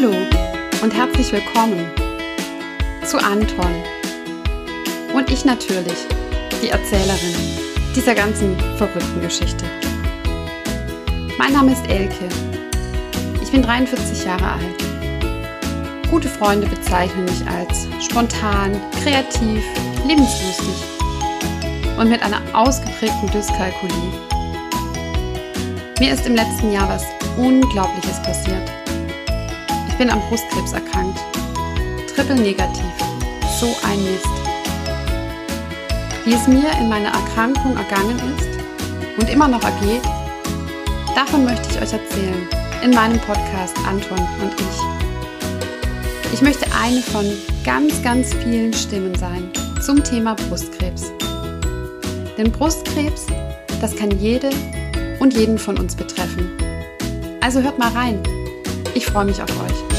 Hallo und herzlich willkommen zu Anton und ich natürlich, die Erzählerin dieser ganzen verrückten Geschichte. Mein Name ist Elke. Ich bin 43 Jahre alt. Gute Freunde bezeichnen mich als spontan, kreativ, lebenslustig und mit einer ausgeprägten Dyskalkulie. Mir ist im letzten Jahr was Unglaubliches passiert bin am Brustkrebs erkrankt. Triple negativ. So ein Mist. Wie es mir in meiner Erkrankung ergangen ist und immer noch ergeht, davon möchte ich euch erzählen in meinem Podcast Anton und ich. Ich möchte eine von ganz, ganz vielen Stimmen sein zum Thema Brustkrebs. Denn Brustkrebs, das kann jede und jeden von uns betreffen. Also hört mal rein. Ich freue mich auf euch.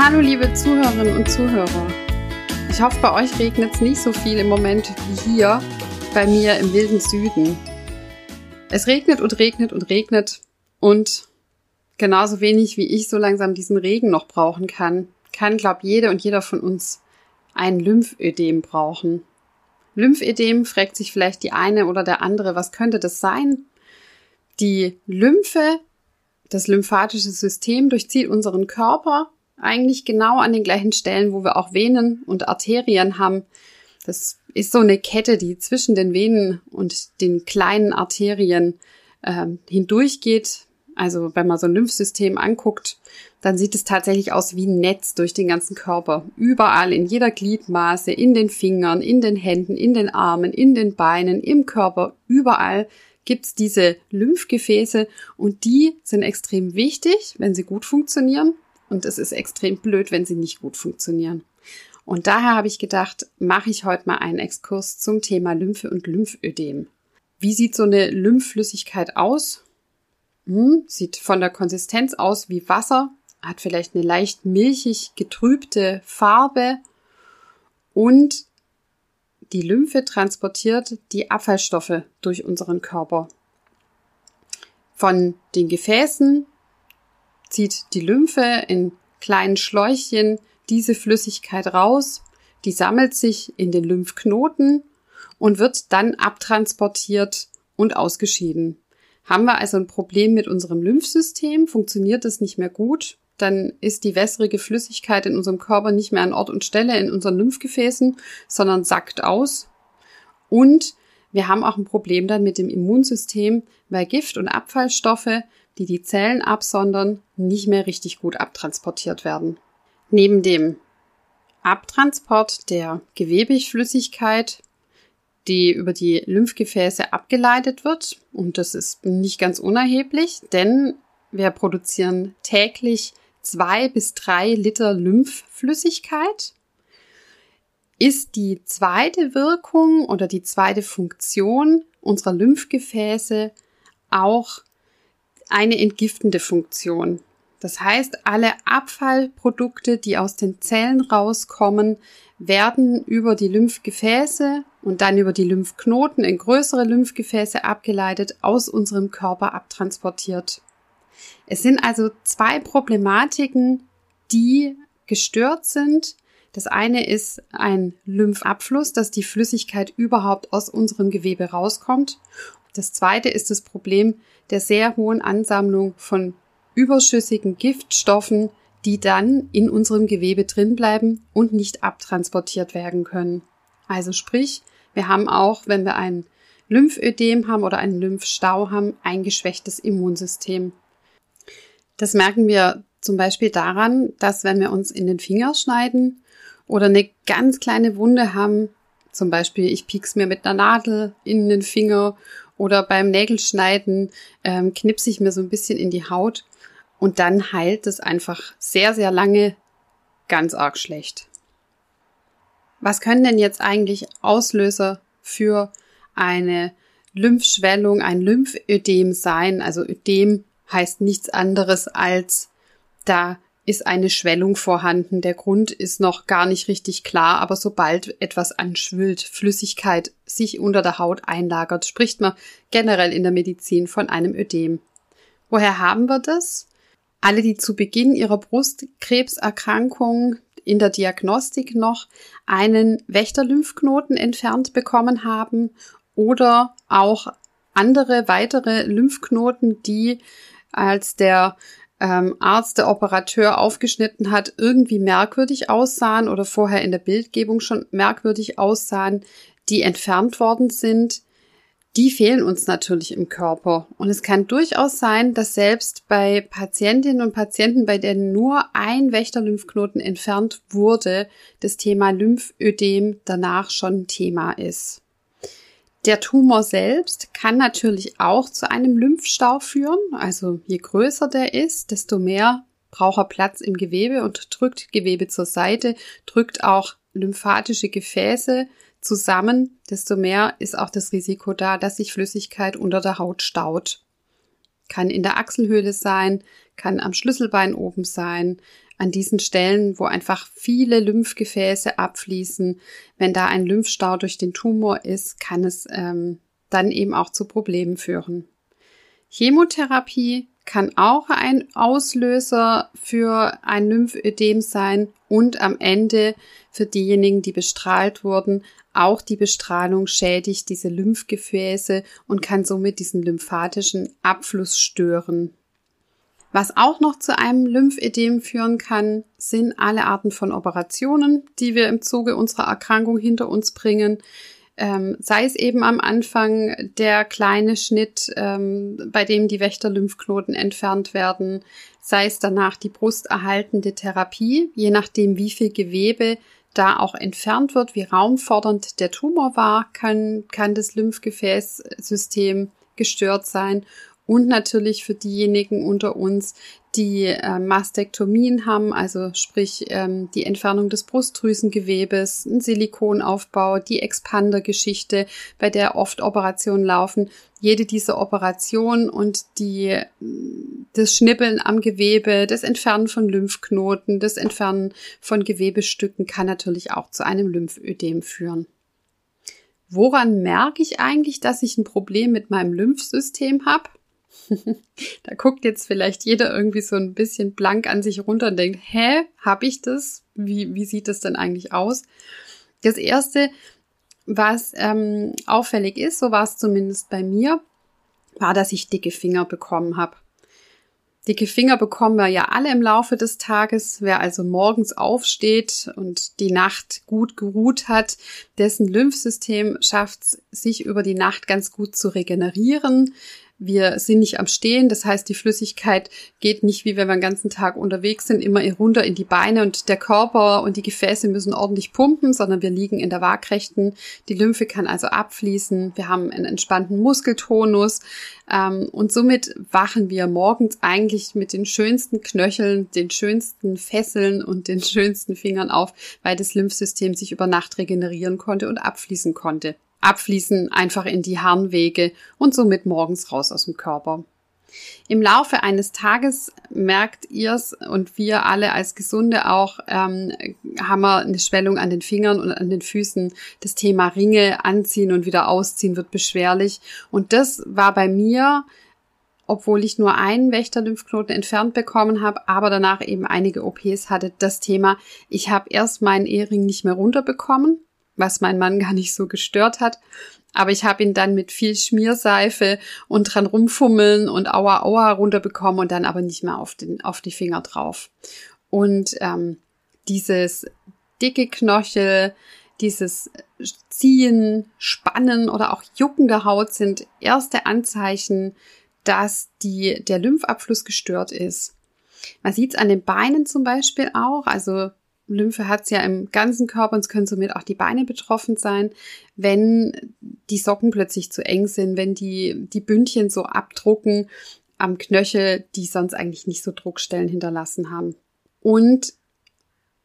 Hallo liebe Zuhörerinnen und Zuhörer. Ich hoffe, bei euch regnet es nicht so viel im Moment wie hier bei mir im wilden Süden. Es regnet und regnet und regnet und genauso wenig wie ich so langsam diesen Regen noch brauchen kann, kann, glaube jede und jeder von uns ein Lymphödem brauchen. Lymphödem fragt sich vielleicht die eine oder der andere, was könnte das sein? Die Lymphe, das lymphatische System durchzieht unseren Körper eigentlich genau an den gleichen Stellen, wo wir auch Venen und Arterien haben. Das ist so eine Kette, die zwischen den Venen und den kleinen Arterien äh, hindurchgeht. Also wenn man so ein Lymphsystem anguckt, dann sieht es tatsächlich aus wie ein Netz durch den ganzen Körper. Überall, in jeder Gliedmaße, in den Fingern, in den Händen, in den Armen, in den Beinen, im Körper, überall gibt's diese Lymphgefäße und die sind extrem wichtig, wenn sie gut funktionieren. Und es ist extrem blöd, wenn sie nicht gut funktionieren. Und daher habe ich gedacht, mache ich heute mal einen Exkurs zum Thema Lymphe und Lymphödem. Wie sieht so eine Lymphflüssigkeit aus? Hm, sieht von der Konsistenz aus wie Wasser, hat vielleicht eine leicht milchig getrübte Farbe und die Lymphe transportiert die Abfallstoffe durch unseren Körper. Von den Gefäßen zieht die Lymphe in kleinen Schläuchchen diese Flüssigkeit raus, die sammelt sich in den Lymphknoten und wird dann abtransportiert und ausgeschieden. Haben wir also ein Problem mit unserem Lymphsystem, funktioniert es nicht mehr gut, dann ist die wässrige Flüssigkeit in unserem Körper nicht mehr an Ort und Stelle in unseren Lymphgefäßen, sondern sackt aus. Und wir haben auch ein Problem dann mit dem Immunsystem, weil Gift und Abfallstoffe die die Zellen absondern, nicht mehr richtig gut abtransportiert werden. Neben dem Abtransport der Gewebeflüssigkeit, die über die Lymphgefäße abgeleitet wird, und das ist nicht ganz unerheblich, denn wir produzieren täglich zwei bis drei Liter Lymphflüssigkeit, ist die zweite Wirkung oder die zweite Funktion unserer Lymphgefäße auch eine entgiftende Funktion. Das heißt, alle Abfallprodukte, die aus den Zellen rauskommen, werden über die Lymphgefäße und dann über die Lymphknoten in größere Lymphgefäße abgeleitet, aus unserem Körper abtransportiert. Es sind also zwei Problematiken, die gestört sind. Das eine ist ein Lymphabfluss, dass die Flüssigkeit überhaupt aus unserem Gewebe rauskommt. Das zweite ist das Problem der sehr hohen Ansammlung von überschüssigen Giftstoffen, die dann in unserem Gewebe drin bleiben und nicht abtransportiert werden können. Also sprich, wir haben auch, wenn wir ein Lymphödem haben oder einen Lymphstau haben, ein geschwächtes Immunsystem. Das merken wir zum Beispiel daran, dass wenn wir uns in den Finger schneiden oder eine ganz kleine Wunde haben, zum Beispiel ich piek's mir mit einer Nadel in den Finger oder beim Nägelschneiden ähm, knipse ich mir so ein bisschen in die Haut und dann heilt es einfach sehr, sehr lange ganz arg schlecht. Was können denn jetzt eigentlich Auslöser für eine Lymphschwellung, ein Lymphödem sein? Also Ödem heißt nichts anderes als da ist eine Schwellung vorhanden. Der Grund ist noch gar nicht richtig klar, aber sobald etwas anschwillt, Flüssigkeit sich unter der Haut einlagert, spricht man generell in der Medizin von einem Ödem. Woher haben wir das? Alle, die zu Beginn ihrer Brustkrebserkrankung in der Diagnostik noch einen Wächterlymphknoten entfernt bekommen haben oder auch andere weitere Lymphknoten, die als der ähm, Arzt, der Operateur aufgeschnitten hat, irgendwie merkwürdig aussahen oder vorher in der Bildgebung schon merkwürdig aussahen, die entfernt worden sind, die fehlen uns natürlich im Körper. Und es kann durchaus sein, dass selbst bei Patientinnen und Patienten, bei denen nur ein Wächterlymphknoten entfernt wurde, das Thema Lymphödem danach schon Thema ist. Der Tumor selbst kann natürlich auch zu einem Lymphstau führen. Also je größer der ist, desto mehr braucht er Platz im Gewebe und drückt Gewebe zur Seite, drückt auch lymphatische Gefäße zusammen, desto mehr ist auch das Risiko da, dass sich Flüssigkeit unter der Haut staut. Kann in der Achselhöhle sein, kann am Schlüsselbein oben sein, an diesen Stellen, wo einfach viele Lymphgefäße abfließen. Wenn da ein Lymphstau durch den Tumor ist, kann es ähm, dann eben auch zu Problemen führen. Chemotherapie kann auch ein Auslöser für ein Lymphödem sein und am Ende für diejenigen, die bestrahlt wurden, auch die Bestrahlung schädigt diese Lymphgefäße und kann somit diesen lymphatischen Abfluss stören. Was auch noch zu einem Lymphödem führen kann, sind alle Arten von Operationen, die wir im Zuge unserer Erkrankung hinter uns bringen. Ähm, sei es eben am Anfang der kleine Schnitt, ähm, bei dem die Wächterlymphknoten entfernt werden, sei es danach die brusterhaltende Therapie, je nachdem wie viel Gewebe da auch entfernt wird, wie raumfordernd der Tumor war, kann, kann das Lymphgefäßsystem gestört sein und natürlich für diejenigen unter uns, die äh, Mastektomien haben, also sprich ähm, die Entfernung des Brustdrüsengewebes, ein Silikonaufbau, die Expander-Geschichte, bei der oft Operationen laufen. Jede dieser Operationen und die, das Schnippeln am Gewebe, das Entfernen von Lymphknoten, das Entfernen von Gewebestücken kann natürlich auch zu einem Lymphödem führen. Woran merke ich eigentlich, dass ich ein Problem mit meinem Lymphsystem habe? da guckt jetzt vielleicht jeder irgendwie so ein bisschen blank an sich runter und denkt, hä, hab ich das? Wie, wie sieht das denn eigentlich aus? Das erste, was ähm, auffällig ist, so war es zumindest bei mir, war, dass ich dicke Finger bekommen habe. Dicke Finger bekommen wir ja alle im Laufe des Tages. Wer also morgens aufsteht und die Nacht gut geruht hat, dessen Lymphsystem schafft es, sich über die Nacht ganz gut zu regenerieren. Wir sind nicht am Stehen, das heißt, die Flüssigkeit geht nicht, wie wenn wir den ganzen Tag unterwegs sind, immer runter in die Beine und der Körper und die Gefäße müssen ordentlich pumpen, sondern wir liegen in der Waagrechten. Die Lymphe kann also abfließen. Wir haben einen entspannten Muskeltonus ähm, und somit wachen wir morgens eigentlich mit den schönsten Knöcheln, den schönsten Fesseln und den schönsten Fingern auf, weil das Lymphsystem sich über Nacht regenerieren konnte und abfließen konnte abfließen einfach in die Harnwege und somit morgens raus aus dem Körper. Im Laufe eines Tages merkt ihr's und wir alle als Gesunde auch, ähm, haben wir eine Schwellung an den Fingern und an den Füßen. Das Thema Ringe anziehen und wieder ausziehen wird beschwerlich. Und das war bei mir, obwohl ich nur einen Wächterlymphknoten entfernt bekommen habe, aber danach eben einige OPs hatte, das Thema, ich habe erst meinen Ehering nicht mehr runterbekommen was mein Mann gar nicht so gestört hat. Aber ich habe ihn dann mit viel Schmierseife und dran rumfummeln und Aua Aua runterbekommen und dann aber nicht mehr auf, den, auf die Finger drauf. Und ähm, dieses dicke Knochel, dieses Ziehen, Spannen oder auch Jucken der Haut sind erste Anzeichen, dass die, der Lymphabfluss gestört ist. Man sieht es an den Beinen zum Beispiel auch. Also Lymphe hat es ja im ganzen Körper und es können somit auch die Beine betroffen sein, wenn die Socken plötzlich zu eng sind, wenn die, die Bündchen so abdrucken am Knöchel, die sonst eigentlich nicht so Druckstellen hinterlassen haben. Und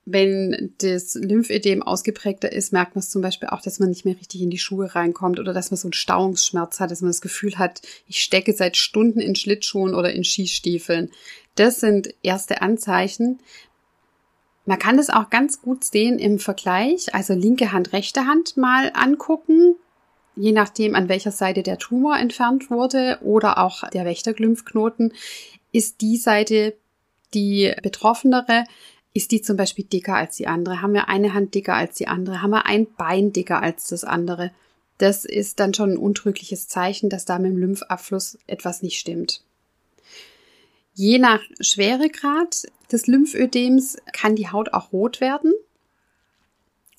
wenn das Lymphödem ausgeprägter ist, merkt man es zum Beispiel auch, dass man nicht mehr richtig in die Schuhe reinkommt oder dass man so einen Stauungsschmerz hat, dass man das Gefühl hat, ich stecke seit Stunden in Schlittschuhen oder in Skistiefeln. Das sind erste Anzeichen. Man kann das auch ganz gut sehen im Vergleich, also linke Hand, rechte Hand mal angucken, je nachdem, an welcher Seite der Tumor entfernt wurde oder auch der Wächterglymphknoten, ist die Seite die betroffenere. Ist die zum Beispiel dicker als die andere? Haben wir eine Hand dicker als die andere? Haben wir ein Bein dicker als das andere? Das ist dann schon ein untrügliches Zeichen, dass da mit dem Lymphabfluss etwas nicht stimmt. Je nach Schweregrad des Lymphödems kann die Haut auch rot werden.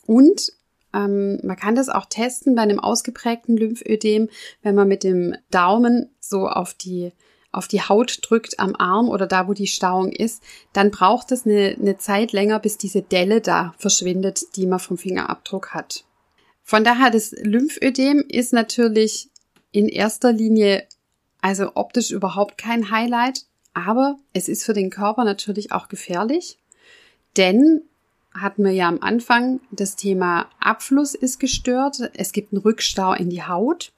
Und ähm, man kann das auch testen bei einem ausgeprägten Lymphödem, wenn man mit dem Daumen so auf die auf die Haut drückt am Arm oder da, wo die Stauung ist, dann braucht es eine, eine Zeit länger, bis diese Delle da verschwindet, die man vom Fingerabdruck hat. Von daher, das Lymphödem ist natürlich in erster Linie also optisch überhaupt kein Highlight, aber es ist für den Körper natürlich auch gefährlich, denn hatten wir ja am Anfang, das Thema Abfluss ist gestört, es gibt einen Rückstau in die Haut.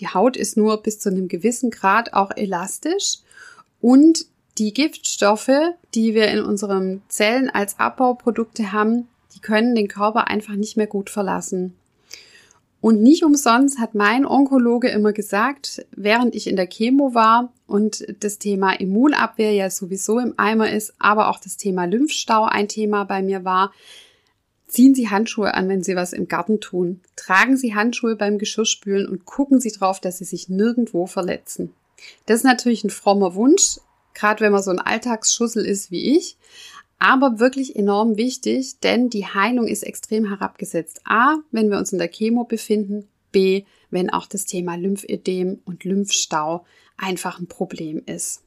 Die Haut ist nur bis zu einem gewissen Grad auch elastisch und die Giftstoffe, die wir in unseren Zellen als Abbauprodukte haben, die können den Körper einfach nicht mehr gut verlassen. Und nicht umsonst hat mein Onkologe immer gesagt, während ich in der Chemo war und das Thema Immunabwehr ja sowieso im Eimer ist, aber auch das Thema Lymphstau ein Thema bei mir war, ziehen Sie Handschuhe an, wenn Sie was im Garten tun. Tragen Sie Handschuhe beim Geschirrspülen und gucken Sie drauf, dass Sie sich nirgendwo verletzen. Das ist natürlich ein frommer Wunsch, gerade wenn man so ein Alltagsschussel ist wie ich aber wirklich enorm wichtig, denn die Heilung ist extrem herabgesetzt. A, wenn wir uns in der Chemo befinden, B, wenn auch das Thema Lymphödem und Lymphstau einfach ein Problem ist.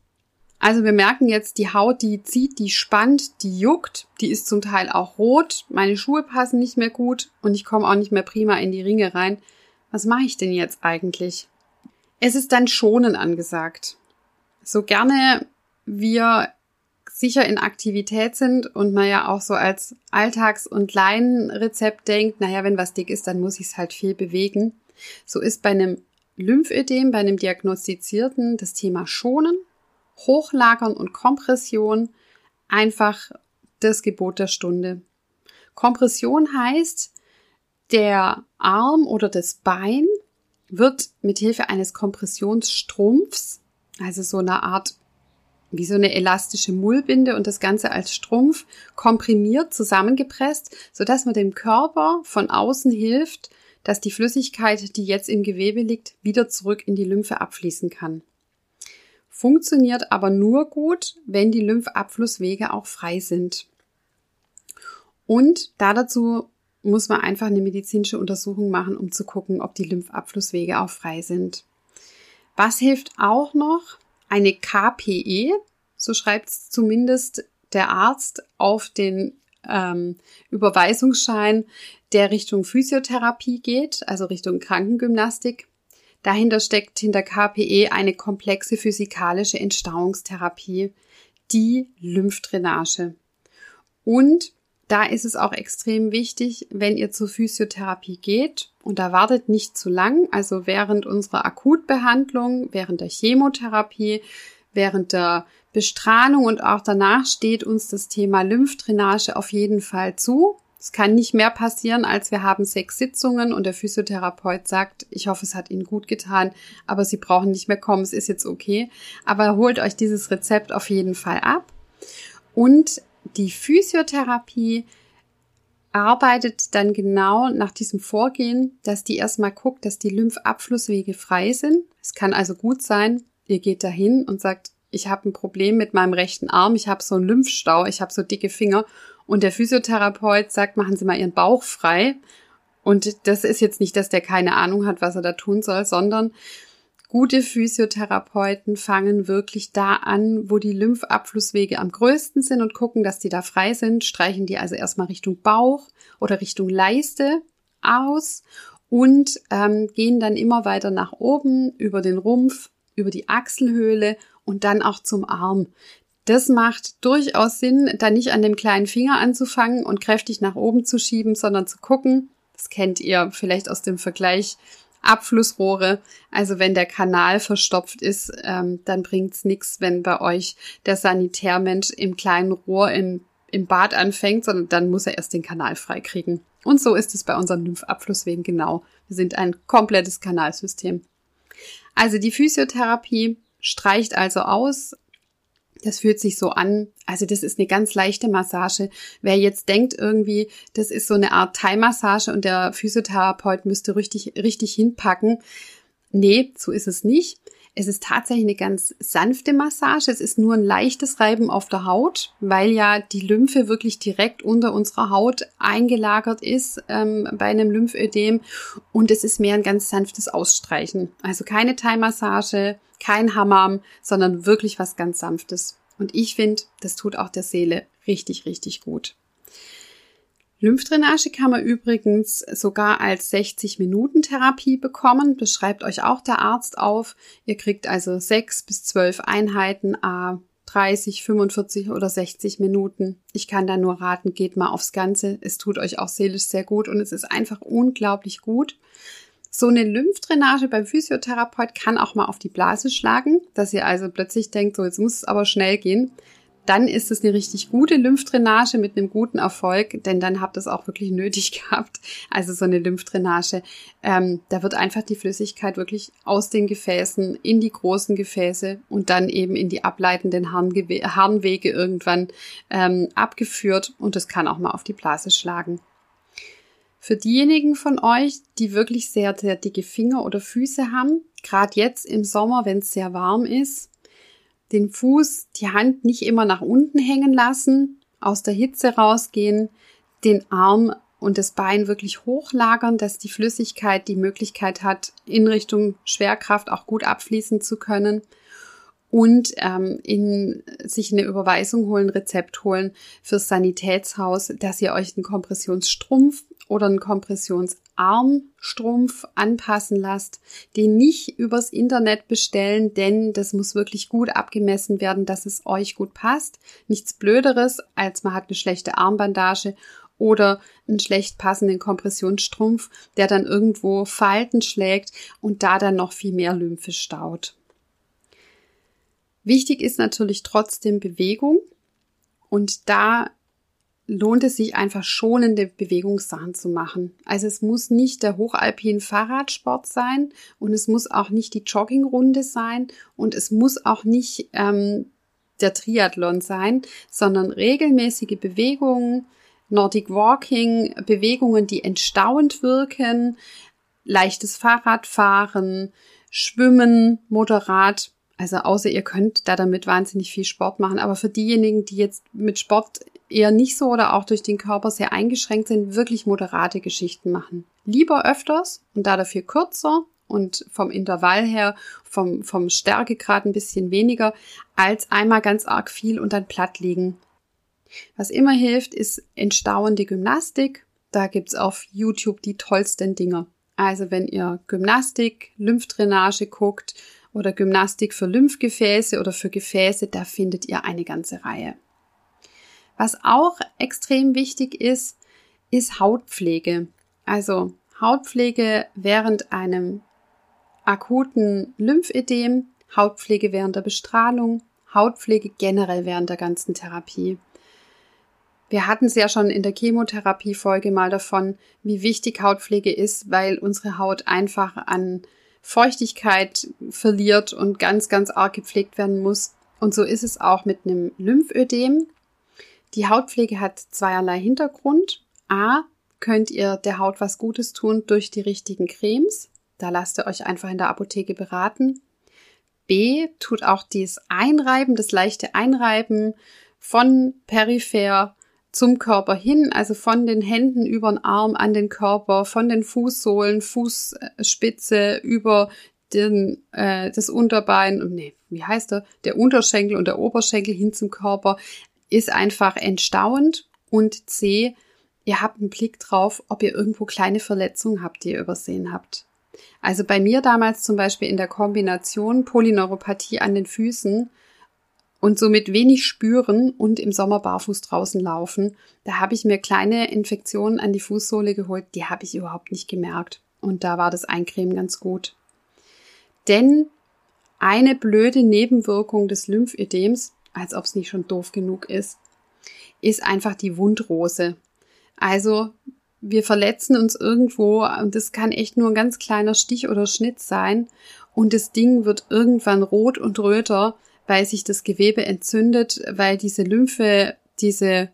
Also wir merken jetzt, die Haut, die zieht, die spannt, die juckt, die ist zum Teil auch rot, meine Schuhe passen nicht mehr gut und ich komme auch nicht mehr prima in die Ringe rein. Was mache ich denn jetzt eigentlich? Es ist dann schonen angesagt. So gerne wir sicher in Aktivität sind und man ja auch so als Alltags- und Laienrezept denkt, naja, wenn was dick ist, dann muss ich es halt viel bewegen. So ist bei einem Lymphödem, bei einem diagnostizierten, das Thema Schonen, Hochlagern und Kompression einfach das Gebot der Stunde. Kompression heißt, der Arm oder das Bein wird mit Hilfe eines Kompressionsstrumpfs, also so einer Art wie so eine elastische Mullbinde und das Ganze als Strumpf komprimiert zusammengepresst, sodass man dem Körper von außen hilft, dass die Flüssigkeit, die jetzt im Gewebe liegt, wieder zurück in die Lymphe abfließen kann. Funktioniert aber nur gut, wenn die Lymphabflusswege auch frei sind. Und da dazu muss man einfach eine medizinische Untersuchung machen, um zu gucken, ob die Lymphabflusswege auch frei sind. Was hilft auch noch? Eine KPE, so schreibt es zumindest der Arzt auf den ähm, Überweisungsschein, der Richtung Physiotherapie geht, also Richtung Krankengymnastik. Dahinter steckt hinter KPE eine komplexe physikalische Entstauungstherapie, die Lymphdrainage. Und da ist es auch extrem wichtig, wenn ihr zur Physiotherapie geht und da wartet nicht zu lang, also während unserer Akutbehandlung, während der Chemotherapie, während der Bestrahlung und auch danach steht uns das Thema Lymphdrainage auf jeden Fall zu. Es kann nicht mehr passieren, als wir haben sechs Sitzungen und der Physiotherapeut sagt, ich hoffe, es hat Ihnen gut getan, aber Sie brauchen nicht mehr kommen, es ist jetzt okay. Aber holt euch dieses Rezept auf jeden Fall ab. Und die Physiotherapie arbeitet dann genau nach diesem Vorgehen, dass die erstmal guckt, dass die Lymphabflusswege frei sind. Es kann also gut sein, ihr geht dahin und sagt, ich habe ein Problem mit meinem rechten Arm, ich habe so einen Lymphstau, ich habe so dicke Finger und der Physiotherapeut sagt, machen Sie mal Ihren Bauch frei. Und das ist jetzt nicht, dass der keine Ahnung hat, was er da tun soll, sondern Gute Physiotherapeuten fangen wirklich da an, wo die Lymphabflusswege am größten sind und gucken, dass die da frei sind, streichen die also erstmal Richtung Bauch oder Richtung Leiste aus und ähm, gehen dann immer weiter nach oben über den Rumpf, über die Achselhöhle und dann auch zum Arm. Das macht durchaus Sinn, da nicht an dem kleinen Finger anzufangen und kräftig nach oben zu schieben, sondern zu gucken. Das kennt ihr vielleicht aus dem Vergleich Abflussrohre. Also wenn der Kanal verstopft ist, ähm, dann bringt's nichts, wenn bei euch der Sanitärmensch im kleinen Rohr im, im Bad anfängt, sondern dann muss er erst den Kanal freikriegen. Und so ist es bei unseren Lymphabflusswegen genau. Wir sind ein komplettes Kanalsystem. Also die Physiotherapie streicht also aus, das fühlt sich so an. Also das ist eine ganz leichte Massage. Wer jetzt denkt irgendwie, das ist so eine Art Thai-Massage und der Physiotherapeut müsste richtig, richtig hinpacken. Nee, so ist es nicht. Es ist tatsächlich eine ganz sanfte Massage. Es ist nur ein leichtes Reiben auf der Haut, weil ja die Lymphe wirklich direkt unter unserer Haut eingelagert ist ähm, bei einem Lymphödem. Und es ist mehr ein ganz sanftes Ausstreichen. Also keine Thai-Massage, kein Hammam, sondern wirklich was ganz Sanftes. Und ich finde, das tut auch der Seele richtig, richtig gut. Lymphdrainage kann man übrigens sogar als 60-Minuten-Therapie bekommen. Das schreibt euch auch der Arzt auf. Ihr kriegt also sechs bis zwölf Einheiten, a 30, 45 oder 60 Minuten. Ich kann da nur raten, geht mal aufs Ganze. Es tut euch auch seelisch sehr gut und es ist einfach unglaublich gut. So eine Lymphdrainage beim Physiotherapeut kann auch mal auf die Blase schlagen, dass ihr also plötzlich denkt, so jetzt muss es aber schnell gehen. Dann ist es eine richtig gute Lymphdrainage mit einem guten Erfolg, denn dann habt ihr es auch wirklich nötig gehabt. Also so eine Lymphdrainage, ähm, da wird einfach die Flüssigkeit wirklich aus den Gefäßen in die großen Gefäße und dann eben in die ableitenden Harnwege irgendwann ähm, abgeführt und das kann auch mal auf die Blase schlagen. Für diejenigen von euch, die wirklich sehr, sehr dicke Finger oder Füße haben, gerade jetzt im Sommer, wenn es sehr warm ist, den Fuß, die Hand nicht immer nach unten hängen lassen, aus der Hitze rausgehen, den Arm und das Bein wirklich hochlagern, dass die Flüssigkeit die Möglichkeit hat, in Richtung Schwerkraft auch gut abfließen zu können und ähm, in sich eine Überweisung holen, Rezept holen fürs Sanitätshaus, dass ihr euch einen Kompressionsstrumpf oder einen Kompressionsarmstrumpf anpassen lasst, den nicht übers Internet bestellen, denn das muss wirklich gut abgemessen werden, dass es euch gut passt. Nichts Blöderes, als man hat eine schlechte Armbandage oder einen schlecht passenden Kompressionsstrumpf, der dann irgendwo Falten schlägt und da dann noch viel mehr Lymphe staut. Wichtig ist natürlich trotzdem Bewegung und da lohnt es sich einfach schonende Bewegungssachen zu machen. Also es muss nicht der hochalpin Fahrradsport sein und es muss auch nicht die Joggingrunde sein und es muss auch nicht ähm, der Triathlon sein, sondern regelmäßige Bewegungen, Nordic Walking, Bewegungen, die entstauend wirken, leichtes Fahrradfahren, Schwimmen, moderat also außer ihr könnt da damit wahnsinnig viel Sport machen. Aber für diejenigen, die jetzt mit Sport eher nicht so oder auch durch den Körper sehr eingeschränkt sind, wirklich moderate Geschichten machen. Lieber öfters und da dafür kürzer und vom Intervall her, vom, vom Stärkegrad ein bisschen weniger, als einmal ganz arg viel und dann platt liegen. Was immer hilft, ist entstauende Gymnastik. Da gibt's auf YouTube die tollsten Dinger. Also wenn ihr Gymnastik, Lymphdrainage guckt, oder Gymnastik für Lymphgefäße oder für Gefäße, da findet ihr eine ganze Reihe. Was auch extrem wichtig ist, ist Hautpflege. Also Hautpflege während einem akuten Lymphedem, Hautpflege während der Bestrahlung, Hautpflege generell während der ganzen Therapie. Wir hatten es ja schon in der Chemotherapie-Folge mal davon, wie wichtig Hautpflege ist, weil unsere Haut einfach an Feuchtigkeit verliert und ganz, ganz arg gepflegt werden muss. Und so ist es auch mit einem Lymphödem. Die Hautpflege hat zweierlei Hintergrund. A, könnt ihr der Haut was Gutes tun durch die richtigen Cremes. Da lasst ihr euch einfach in der Apotheke beraten. B, tut auch dieses Einreiben, das leichte Einreiben von peripher zum Körper hin, also von den Händen über den Arm an den Körper, von den Fußsohlen, Fußspitze über den, äh, das Unterbein, nee, wie heißt der? Der Unterschenkel und der Oberschenkel hin zum Körper ist einfach entstauend und C, ihr habt einen Blick drauf, ob ihr irgendwo kleine Verletzungen habt, die ihr übersehen habt. Also bei mir damals zum Beispiel in der Kombination Polyneuropathie an den Füßen und somit wenig spüren und im Sommer barfuß draußen laufen. Da habe ich mir kleine Infektionen an die Fußsohle geholt, die habe ich überhaupt nicht gemerkt. Und da war das Eincremen ganz gut. Denn eine blöde Nebenwirkung des Lymphödems, als ob es nicht schon doof genug ist, ist einfach die Wundrose. Also wir verletzen uns irgendwo und das kann echt nur ein ganz kleiner Stich oder Schnitt sein und das Ding wird irgendwann rot und röter, weil sich das Gewebe entzündet, weil diese Lymphe, diese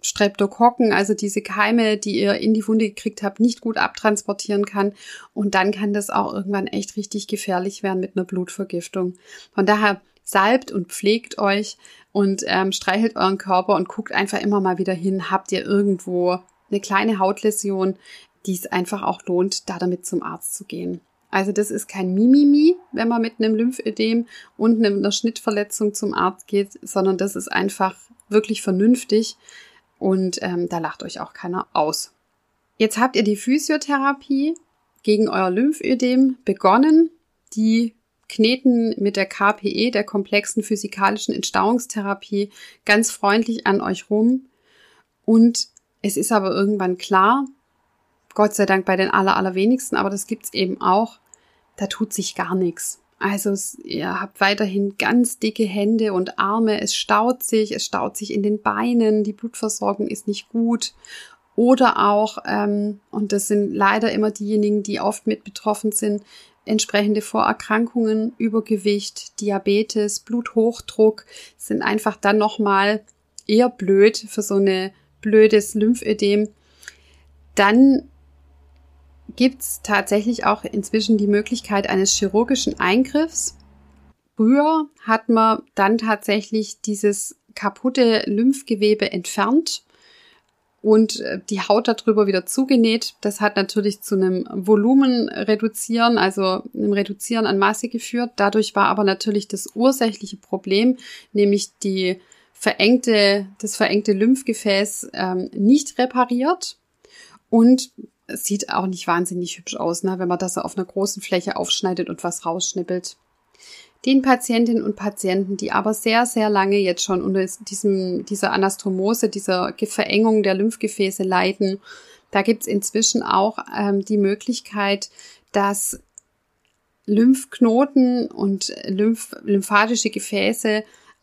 Streptokokken, also diese Keime, die ihr in die Wunde gekriegt habt, nicht gut abtransportieren kann. Und dann kann das auch irgendwann echt richtig gefährlich werden mit einer Blutvergiftung. Von daher salbt und pflegt euch und ähm, streichelt euren Körper und guckt einfach immer mal wieder hin, habt ihr irgendwo eine kleine Hautläsion, die es einfach auch lohnt, da damit zum Arzt zu gehen. Also das ist kein Mimimi, wenn man mit einem Lymphödem und einer Schnittverletzung zum Arzt geht, sondern das ist einfach wirklich vernünftig und ähm, da lacht euch auch keiner aus. Jetzt habt ihr die Physiotherapie gegen euer Lymphödem begonnen. Die kneten mit der KPE, der komplexen physikalischen Entstauungstherapie, ganz freundlich an euch rum. Und es ist aber irgendwann klar, Gott sei Dank bei den aller, allerwenigsten, aber das gibt's eben auch, da tut sich gar nichts. Also ihr habt weiterhin ganz dicke Hände und Arme, es staut sich, es staut sich in den Beinen, die Blutversorgung ist nicht gut. Oder auch, ähm, und das sind leider immer diejenigen, die oft mit betroffen sind, entsprechende Vorerkrankungen, Übergewicht, Diabetes, Bluthochdruck sind einfach dann nochmal eher blöd für so eine blödes Lymphödem. Dann gibt's tatsächlich auch inzwischen die Möglichkeit eines chirurgischen Eingriffs. Früher hat man dann tatsächlich dieses kaputte Lymphgewebe entfernt und äh, die Haut darüber wieder zugenäht. Das hat natürlich zu einem Volumen reduzieren, also einem Reduzieren an Masse geführt. Dadurch war aber natürlich das ursächliche Problem, nämlich die verengte, das verengte Lymphgefäß ähm, nicht repariert. Und es sieht auch nicht wahnsinnig hübsch aus, ne, wenn man das auf einer großen Fläche aufschneidet und was rausschnippelt. Den Patientinnen und Patienten, die aber sehr, sehr lange jetzt schon unter diesem, dieser Anastomose, dieser Verengung der Lymphgefäße leiden, da gibt's inzwischen auch ähm, die Möglichkeit, dass Lymphknoten und Lymph lymphatische Gefäße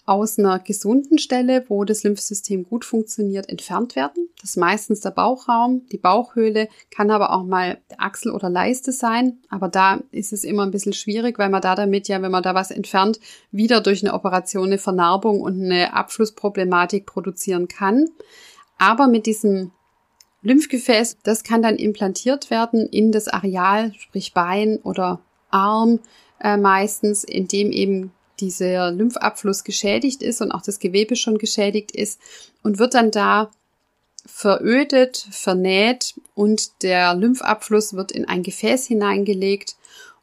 aus einer gesunden Stelle, wo das Lymphsystem gut funktioniert, entfernt werden. Das ist meistens der Bauchraum, die Bauchhöhle, kann aber auch mal Achsel oder Leiste sein. Aber da ist es immer ein bisschen schwierig, weil man da damit ja, wenn man da was entfernt, wieder durch eine Operation eine Vernarbung und eine Abflussproblematik produzieren kann. Aber mit diesem Lymphgefäß, das kann dann implantiert werden in das Areal, sprich Bein oder Arm äh, meistens, in dem eben dieser Lymphabfluss geschädigt ist und auch das Gewebe schon geschädigt ist und wird dann da verödet, vernäht und der Lymphabfluss wird in ein Gefäß hineingelegt.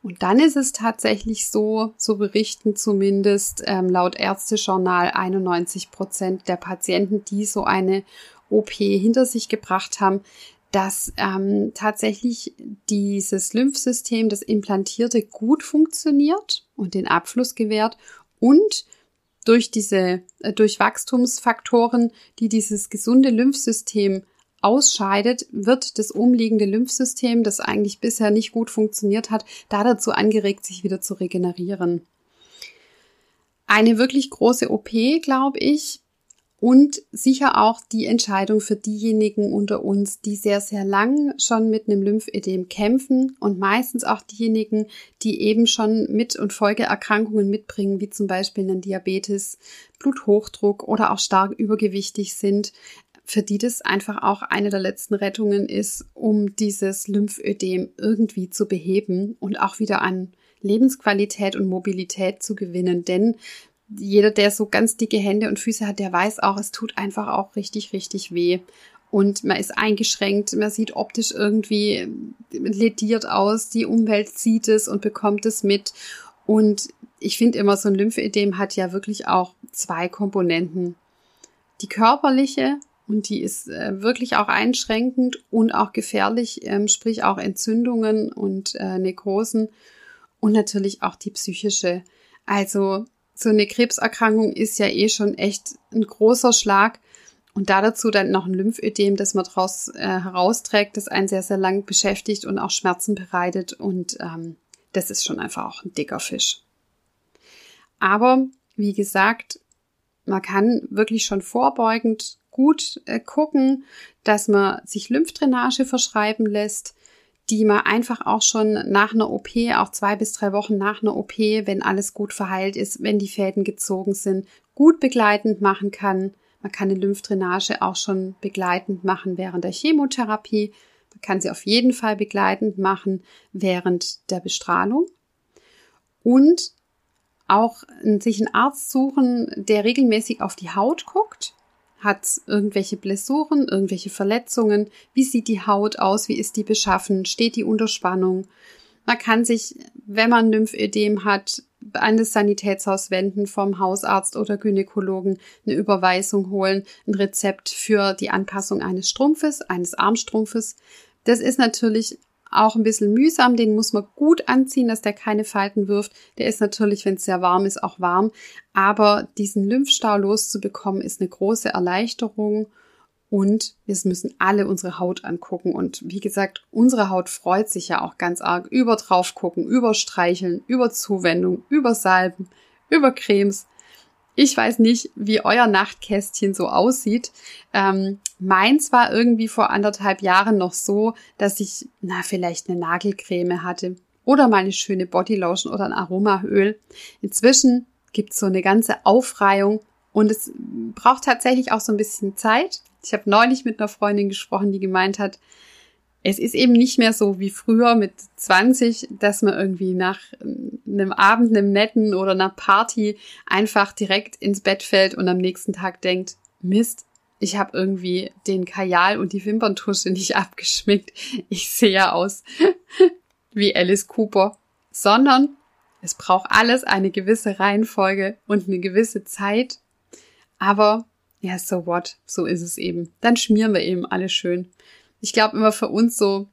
Und dann ist es tatsächlich so, so berichten zumindest ähm, laut Ärztejournal 91 Prozent der Patienten, die so eine OP hinter sich gebracht haben, dass ähm, tatsächlich dieses Lymphsystem, das implantierte, gut funktioniert und den Abfluss gewährt und durch diese, äh, durch Wachstumsfaktoren, die dieses gesunde Lymphsystem ausscheidet, wird das umliegende Lymphsystem, das eigentlich bisher nicht gut funktioniert hat, da dazu angeregt, sich wieder zu regenerieren. Eine wirklich große OP, glaube ich, und sicher auch die Entscheidung für diejenigen unter uns, die sehr, sehr lang schon mit einem Lymphödem kämpfen und meistens auch diejenigen, die eben schon mit und Folgeerkrankungen mitbringen, wie zum Beispiel einen Diabetes, Bluthochdruck oder auch stark übergewichtig sind, für die das einfach auch eine der letzten Rettungen ist, um dieses Lymphödem irgendwie zu beheben und auch wieder an Lebensqualität und Mobilität zu gewinnen. Denn jeder, der so ganz dicke Hände und Füße hat, der weiß auch, es tut einfach auch richtig, richtig weh. Und man ist eingeschränkt, man sieht optisch irgendwie lediert aus, die Umwelt sieht es und bekommt es mit. Und ich finde immer, so ein Lymphödem hat ja wirklich auch zwei Komponenten. Die körperliche, und die ist äh, wirklich auch einschränkend und auch gefährlich, ähm, sprich auch Entzündungen und äh, Nekrosen. Und natürlich auch die psychische. Also so eine Krebserkrankung ist ja eh schon echt ein großer Schlag. Und da dazu dann noch ein Lymphödem, das man daraus äh, herausträgt, das einen sehr, sehr lang beschäftigt und auch Schmerzen bereitet. Und ähm, das ist schon einfach auch ein dicker Fisch. Aber wie gesagt, man kann wirklich schon vorbeugend gut äh, gucken, dass man sich Lymphdrainage verschreiben lässt, die man einfach auch schon nach einer OP, auch zwei bis drei Wochen nach einer OP, wenn alles gut verheilt ist, wenn die Fäden gezogen sind, gut begleitend machen kann. Man kann eine Lymphdrainage auch schon begleitend machen während der Chemotherapie. Man kann sie auf jeden Fall begleitend machen während der Bestrahlung. Und auch sich einen Arzt suchen, der regelmäßig auf die Haut guckt. Hat irgendwelche Blessuren, irgendwelche Verletzungen? Wie sieht die Haut aus? Wie ist die beschaffen? Steht die unter Spannung? Man kann sich, wenn man Lymphödem hat, an das Sanitätshaus wenden vom Hausarzt oder Gynäkologen, eine Überweisung holen, ein Rezept für die Anpassung eines Strumpfes, eines Armstrumpfes. Das ist natürlich auch ein bisschen mühsam, den muss man gut anziehen, dass der keine Falten wirft. Der ist natürlich, wenn es sehr warm ist, auch warm. Aber diesen Lymphstau loszubekommen, ist eine große Erleichterung. Und wir müssen alle unsere Haut angucken. Und wie gesagt, unsere Haut freut sich ja auch ganz arg über drauf gucken, über Streicheln, über Zuwendung, über Salben, über Cremes. Ich weiß nicht, wie euer Nachtkästchen so aussieht. Ähm, meins war irgendwie vor anderthalb Jahren noch so, dass ich, na, vielleicht eine Nagelcreme hatte oder mal eine schöne Bodylotion oder ein Aromaöl. Inzwischen gibt's so eine ganze Aufreihung und es braucht tatsächlich auch so ein bisschen Zeit. Ich habe neulich mit einer Freundin gesprochen, die gemeint hat, es ist eben nicht mehr so wie früher mit 20, dass man irgendwie nach einem Abend, einem netten oder einer Party einfach direkt ins Bett fällt und am nächsten Tag denkt, Mist, ich habe irgendwie den Kajal und die Wimperntusche nicht abgeschminkt. Ich sehe ja aus wie Alice Cooper. Sondern es braucht alles eine gewisse Reihenfolge und eine gewisse Zeit. Aber ja, so what? So ist es eben. Dann schmieren wir eben alles schön ich glaube immer für uns so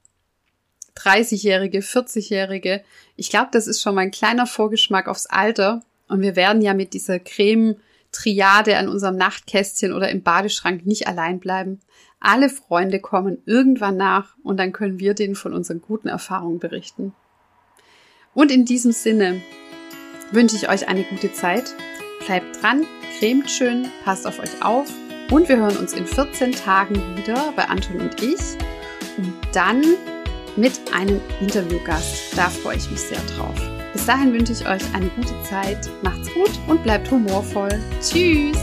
30-Jährige, 40-Jährige, ich glaube, das ist schon mal ein kleiner Vorgeschmack aufs Alter. Und wir werden ja mit dieser Creme-Triade an unserem Nachtkästchen oder im Badeschrank nicht allein bleiben. Alle Freunde kommen irgendwann nach und dann können wir denen von unseren guten Erfahrungen berichten. Und in diesem Sinne wünsche ich euch eine gute Zeit. Bleibt dran, cremt schön, passt auf euch auf und wir hören uns in 14 Tagen wieder bei Anton und ich. Und dann mit einem Interviewgast. Da freue ich mich sehr drauf. Bis dahin wünsche ich euch eine gute Zeit. Macht's gut und bleibt humorvoll. Tschüss!